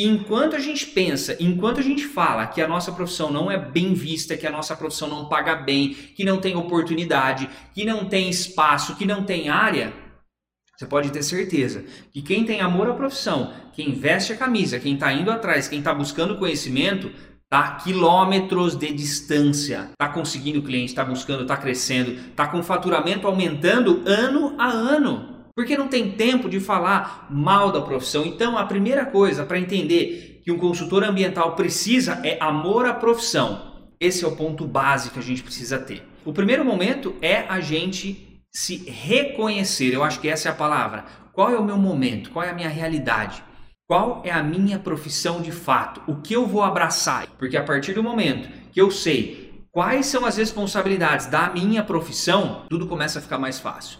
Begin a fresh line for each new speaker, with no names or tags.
E enquanto a gente pensa, enquanto a gente fala que a nossa profissão não é bem vista, que a nossa profissão não paga bem, que não tem oportunidade, que não tem espaço, que não tem área, você pode ter certeza que quem tem amor à profissão, quem veste a camisa, quem está indo atrás, quem está buscando conhecimento, tá quilômetros de distância, tá conseguindo cliente, tá buscando, tá crescendo, tá com faturamento aumentando ano a ano. Porque não tem tempo de falar mal da profissão. Então, a primeira coisa para entender que um consultor ambiental precisa é amor à profissão. Esse é o ponto básico que a gente precisa ter. O primeiro momento é a gente se reconhecer. Eu acho que essa é a palavra. Qual é o meu momento? Qual é a minha realidade? Qual é a minha profissão de fato? O que eu vou abraçar? Porque a partir do momento que eu sei quais são as responsabilidades da minha profissão, tudo começa a ficar mais fácil.